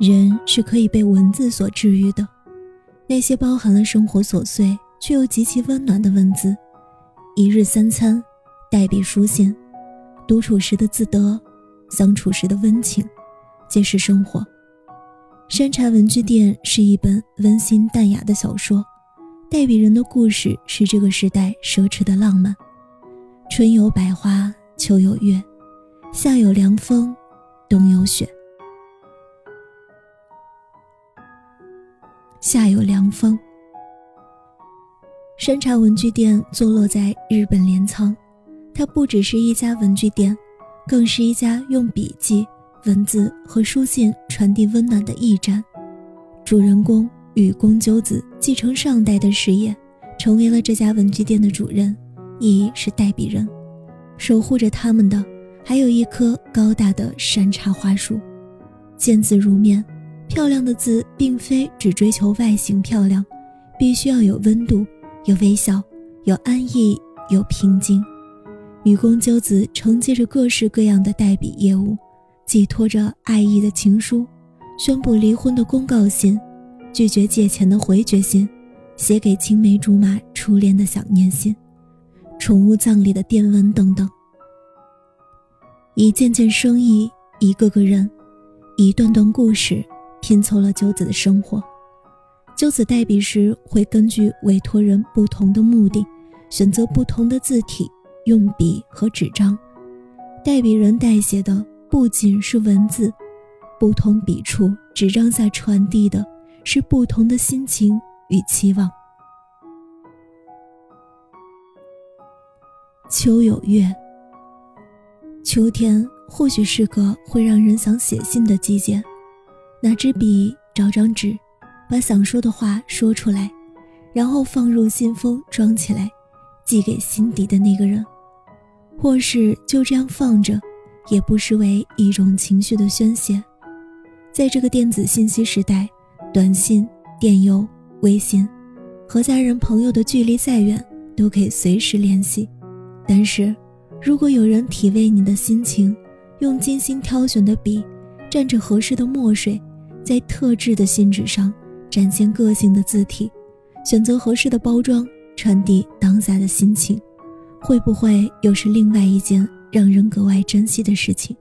人是可以被文字所治愈的，那些包含了生活琐碎却又极其温暖的文字，一日三餐，代笔书信，独处时的自得，相处时的温情，皆是生活。山茶文具店是一本温馨淡雅的小说，代笔人的故事是这个时代奢侈的浪漫。春有百花，秋有月，夏有凉风，冬有雪。夏有凉风。山茶文具店坐落在日本镰仓，它不只是一家文具店，更是一家用笔记、文字和书信传递温暖的驿站。主人公雨宫鸠子继承上代的事业，成为了这家文具店的主人，亦是代笔人。守护着他们的，还有一棵高大的山茶花树，见字如面。漂亮的字，并非只追求外形漂亮，必须要有温度，有微笑，有安逸，有平静。女工鸠子承接着各式各样的代笔业务，寄托着爱意的情书，宣布离婚的公告信，拒绝借钱的回绝信，写给青梅竹马初恋的想念信，宠物葬礼的电文等等。一件件生意，一个个人，一段段故事。拼凑了鸠子的生活。鸠子代笔时，会根据委托人不同的目的，选择不同的字体、用笔和纸张。代笔人代写的不仅是文字，不同笔触、纸张下传递的是不同的心情与期望。秋有月，秋天或许是个会让人想写信的季节。拿支笔，找张纸，把想说的话说出来，然后放入信封装起来，寄给心底的那个人，或是就这样放着，也不失为一种情绪的宣泄。在这个电子信息时代，短信、电邮、微信，和家人朋友的距离再远，都可以随时联系。但是，如果有人体味你的心情，用精心挑选的笔，蘸着合适的墨水。在特制的信纸上展现个性的字体，选择合适的包装，传递当下的心情，会不会又是另外一件让人格外珍惜的事情？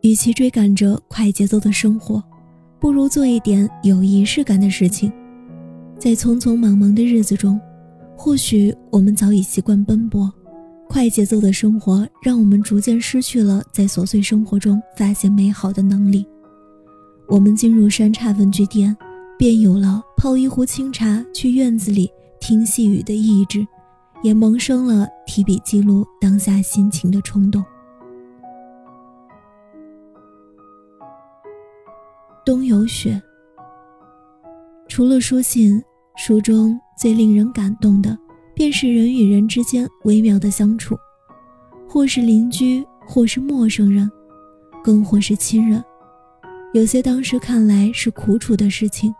与其追赶着快节奏的生活，不如做一点有仪式感的事情。在匆匆忙忙的日子中，或许我们早已习惯奔波，快节奏的生活让我们逐渐失去了在琐碎生活中发现美好的能力。我们进入山茶文具店，便有了泡一壶清茶去院子里听细雨的意志，也萌生了提笔记录当下心情的冲动。冬有雪。除了书信，书中最令人感动的，便是人与人之间微妙的相处，或是邻居，或是陌生人，更或是亲人。有些当时看来是苦楚的事情，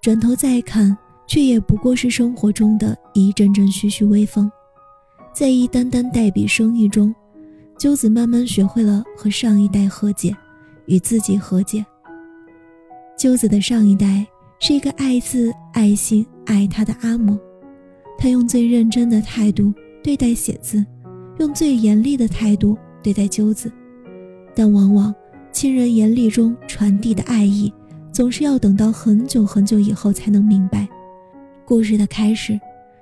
转头再看，却也不过是生活中的一阵阵徐徐微风。在一单单代笔生意中，鸠子慢慢学会了和上一代和解，与自己和解。鸠子的上一代是一个爱字、爱心、爱他的阿嬷，他用最认真的态度对待写字，用最严厉的态度对待鸠子，但往往。亲人眼里中传递的爱意，总是要等到很久很久以后才能明白。故事的开始，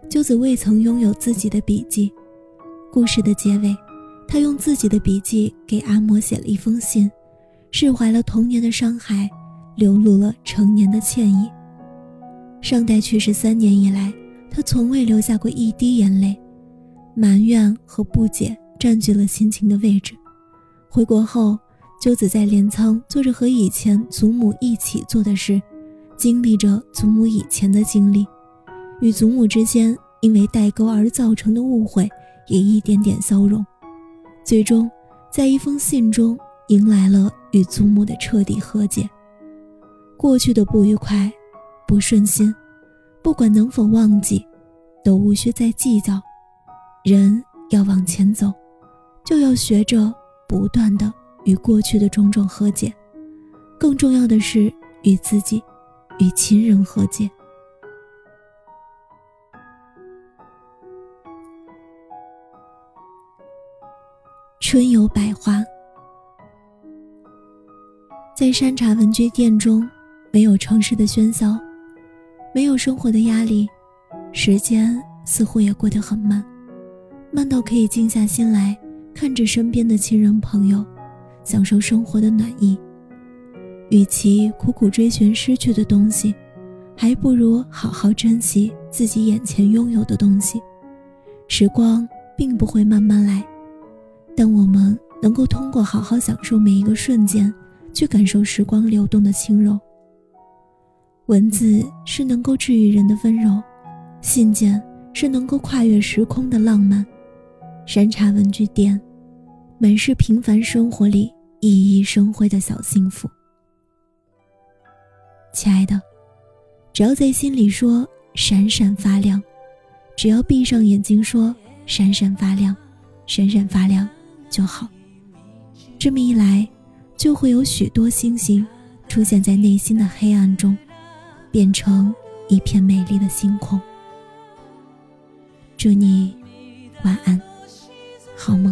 鸠子未曾拥有自己的笔记；故事的结尾，他用自己的笔记给阿嬷写了一封信，释怀了童年的伤害，流露了成年的歉意。上代去世三年以来，他从未流下过一滴眼泪，埋怨和不解占据了心情的位置。回国后。鸠子在镰仓做着和以前祖母一起做的事，经历着祖母以前的经历，与祖母之间因为代沟而造成的误会也一点点消融，最终在一封信中迎来了与祖母的彻底和解。过去的不愉快、不顺心，不管能否忘记，都无需再计较。人要往前走，就要学着不断的。与过去的种种和解，更重要的是与自己、与亲人和解。春有百花，在山茶文具店中，没有城市的喧嚣，没有生活的压力，时间似乎也过得很慢，慢到可以静下心来看着身边的亲人朋友。享受生活的暖意。与其苦苦追寻失去的东西，还不如好好珍惜自己眼前拥有的东西。时光并不会慢慢来，但我们能够通过好好享受每一个瞬间，去感受时光流动的轻柔。文字是能够治愈人的温柔，信件是能够跨越时空的浪漫。山茶文具店。满是平凡生活里熠熠生辉的小幸福，亲爱的，只要在心里说闪闪发亮，只要闭上眼睛说闪闪发亮，闪闪发亮就好。这么一来，就会有许多星星出现在内心的黑暗中，变成一片美丽的星空。祝你晚安，好梦。